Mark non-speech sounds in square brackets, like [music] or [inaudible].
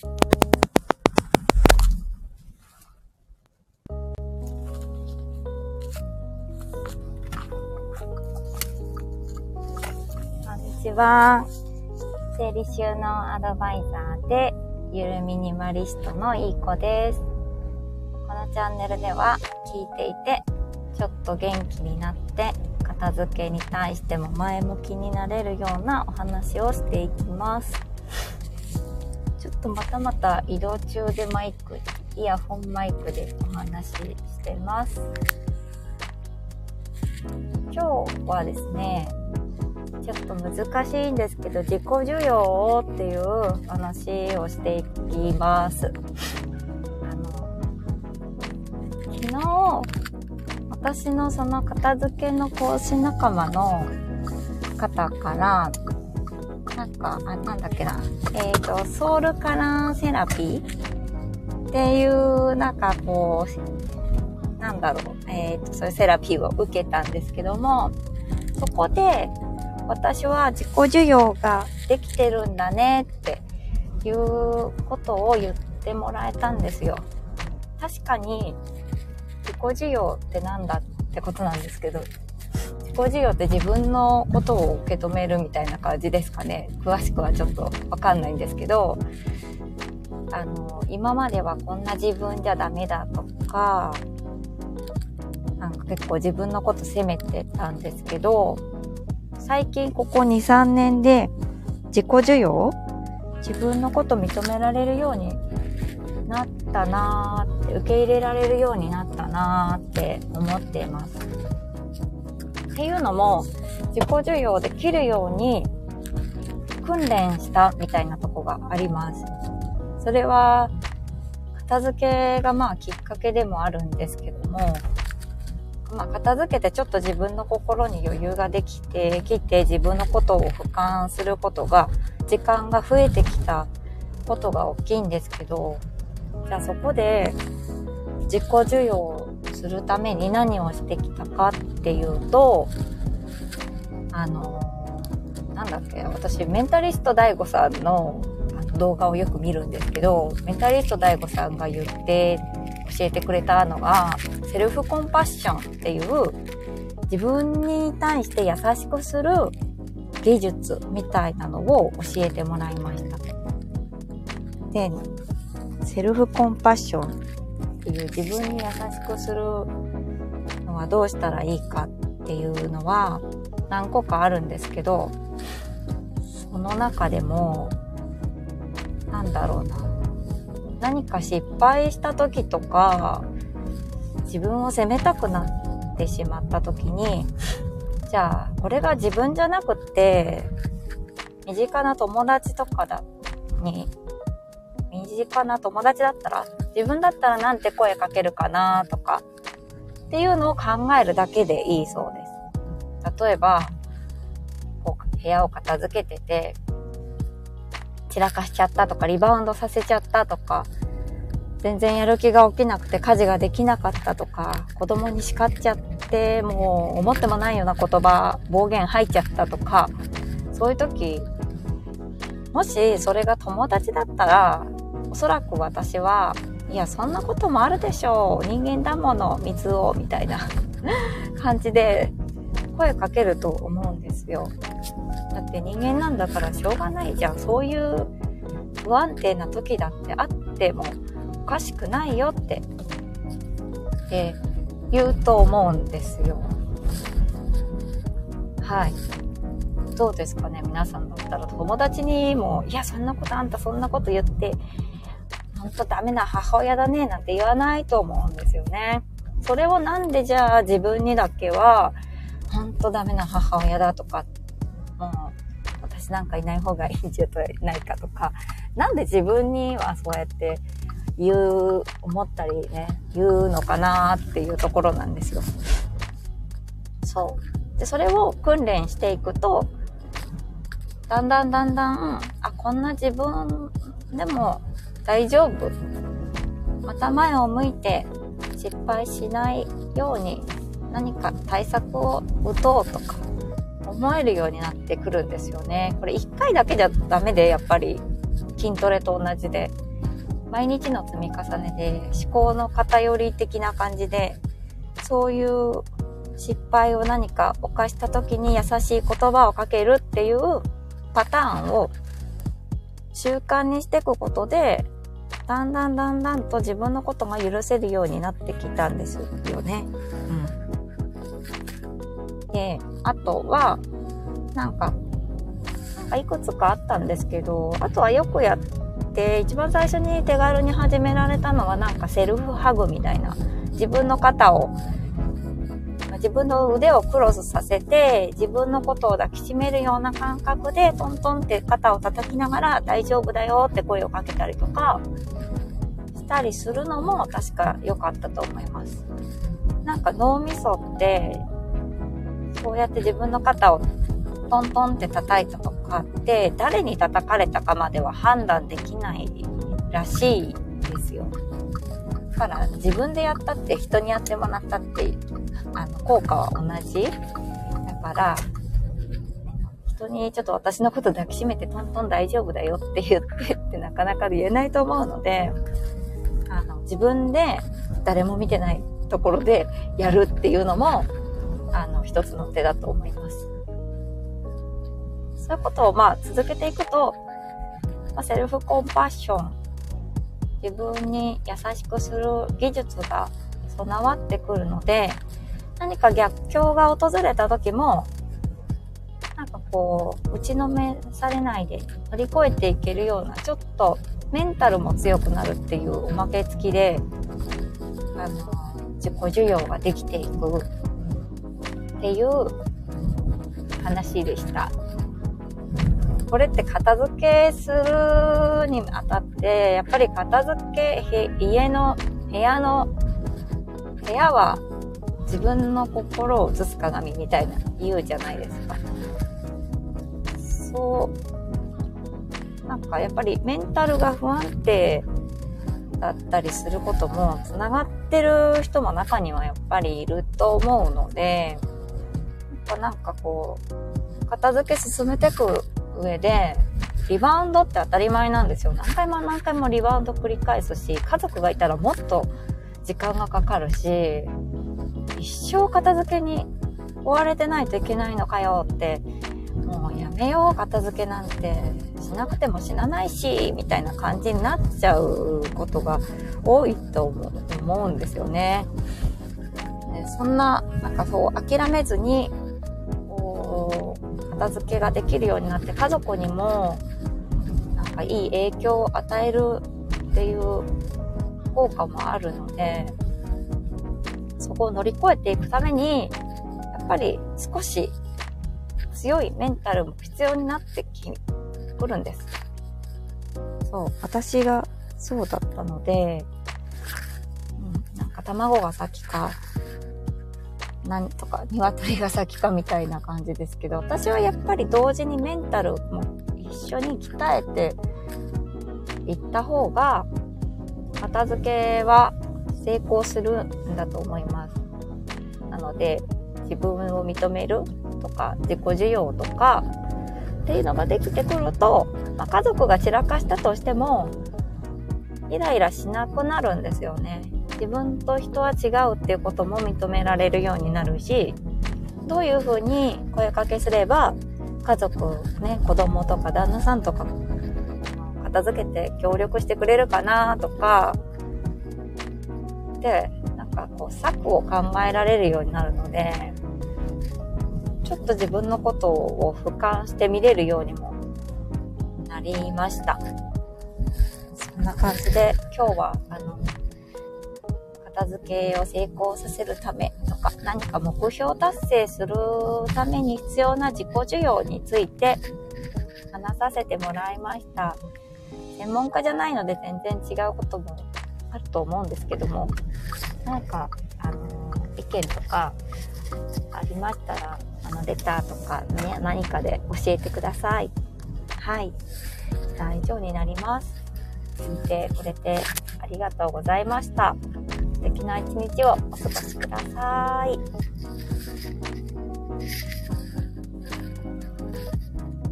こんにちは。整理収納アドバイザーで、ゆるミニマリストのいい子です。このチャンネルでは、聞いていて、ちょっと元気になって、片付けに対しても前向きになれるようなお話をしていきます。ちょっとまたまた移動中でマイク、イヤホンマイクでお話ししてます。今日はですね、ちょっと難しいんですけど、自己需要っていう話をしていきます。あの、昨日、私のその片付けの講師仲間の方から、なんか、あ、なんだっけな、えっ、と、ソウルカラーセラピーっていう、なんかこう、なんだろう、えっ、と、そういうセラピーを受けたんですけども、そこで、私は自己需要ができてるんだねっていうことを言ってもらえたんですよ。確かに自己需要ってなんだってことなんですけど、自己需要って自分のことを受け止めるみたいな感じですかね。詳しくはちょっとわかんないんですけど、あの、今まではこんな自分じゃダメだとか、なんか結構自分のこと責めてたんですけど、最近ここ2、3年で自己需要自分のこと認められるようになったなーって、受け入れられるようになったなーって思っています。っていうのも、自己需要できるように訓練したみたいなとこがあります。それは、片付けがまあきっかけでもあるんですけども、まあ、片付けてちょっと自分の心に余裕ができてきて自分のことを俯瞰することが時間が増えてきたことが大きいんですけどじゃあそこで自己需要するために何をしてきたかっていうとあのなんだっけ私メンタリスト DAIGO さんの動画をよく見るんですけどメンタリスト DAIGO さんが言って教えてくれたのがセルフコンパッションっていう自分に対して優しくする技術みたいなのを教えてもらいました。で、セルフコンパッションっていう自分に優しくするのはどうしたらいいかっていうのは何個かあるんですけど、その中でも、なんだろうな。何か失敗した時とか、自分を責めたくなってしまった時に、じゃあ、これが自分じゃなくって、身近な友達とかだ、に、身近な友達だったら、自分だったらなんて声かけるかなとか、っていうのを考えるだけでいいそうです。例えば、こう、部屋を片付けてて、散らかしちゃったとか、リバウンドさせちゃったとか、全然やる気が起きなくて家事ができなかったとか、子供に叱っちゃって、もう思ってもないような言葉、暴言吐いちゃったとか、そういう時、もしそれが友達だったら、おそらく私は、いや、そんなこともあるでしょう。人間だもの、水を、みたいな [laughs] 感じで声かけると思うんですよ。だって人間なんだからしょうがないじゃん。そういう不安定な時だってあってもおかしくないよって、って言うと思うんですよ。はい。どうですかね皆さんだったら友達にも、いや、そんなことあんたそんなこと言って、ほんとダメな母親だね、なんて言わないと思うんですよね。それをなんでじゃあ自分にだけは、ほんとダメな母親だとか、もう、私なんかいない方がいいんじゃないかとか、なんで自分にはそうやって言う、思ったりね、言うのかなっていうところなんですよ。そう。で、それを訓練していくと、だんだんだんだん、あ、こんな自分でも大丈夫？また前を向いて失敗しないように何か対策を打とうとか思えるようになってくるんですよね。これ一回だけじゃダメで、やっぱり筋トレと同じで。毎日の積み重ねで思考の偏り的な感じで、そういう失敗を何か犯した時に優しい言葉をかけるっていうパターンを習慣にしていくことで、だんだんだんだんと自分のことが許せるようになってきたんですよね。うん。で、あとは、なんか、いくつかあったんですけど、あとはよくやって、一番最初に手軽に始められたのはなんかセルフハグみたいな。自分の肩を自分の腕をクロスさせて、自分のことを抱きしめるような感覚で、トントンって肩を叩きながら、大丈夫だよって声をかけたりとか、したりするのも確か良かったと思います。なんか脳みそって、そうやって自分の肩をトントンって叩いたとかって、誰に叩かれたかまでは判断できないらしいですよ。だから自分でやったって人にやってもらったってあの、効果は同じ。だから、人にちょっと私のこと抱きしめてトントン大丈夫だよって言ってってなかなか言えないと思うので、あの、自分で誰も見てないところでやるっていうのも、あの、一つの手だと思います。そういうことをまあ続けていくと、まあ、セルフコンパッション、自分に優しくする技術が備わってくるので、何か逆境が訪れた時も、なんかこう、打ちのめされないで乗り越えていけるような、ちょっとメンタルも強くなるっていうおまけ付きで、あの、自己需要ができていくっていう話でした。これって片付けするにあたって、やっぱり片付け、家の、部屋の、部屋は自分の心を映す鏡みたいな言うじゃないですか。そう、なんかやっぱりメンタルが不安定だったりすることも繋がってる人も中にはやっぱりいると思うので、やっぱなんかこう、片付け進めてく上で、リバウンドって当たり前なんですよ。何回も何回もリバウンド繰り返すし、家族がいたらもっと時間がかかるし、一生片付けに追われてないといけないのかよって、もうやめよう、片付けなんて。しなくても死なないし、みたいな感じになっちゃうことが多いと思うんですよね。そんな、なんかそう、諦めずに、こう、片付けができるようになって、家族にも、なんかいい影響を与えるっていう効果もあるので、そこを乗り越えていくために、やっぱり少し強いメンタルも必要になってくるんです。そう、私がそうだったので、うん、なんか卵が先か、なんとか鶏が先かみたいな感じですけど、私はやっぱり同時にメンタルも一緒に鍛えていった方が、片付けは成功するんだと思います。なので、自分を認めるとか、自己需要とか、っていうのができてくると、まあ、家族が散らかしたとしても、イライラしなくなるんですよね。自分と人は違うっていうことも認められるようになるし、どういうふうに声かけすれば、家族、ね、子供とか旦那さんとか、片付けて協力してくれるかなとか、で、なんかこう策を考えられるようになるので、ちょっと自分のことを俯瞰して見れるようにもなりました。そんな感じで今日は、あの、片付けを成功させるためとか、何か目標達成するために必要な自己需要について話させてもらいました。専門家じゃないので全然違うこともあると思うんですけども、なんか、あの、意見とかありましたら、あの、レターとか、ね、何かで教えてください。はい。じゃあ、以上になります。聞いてくれてありがとうございました。素敵な一日をお過ごしください。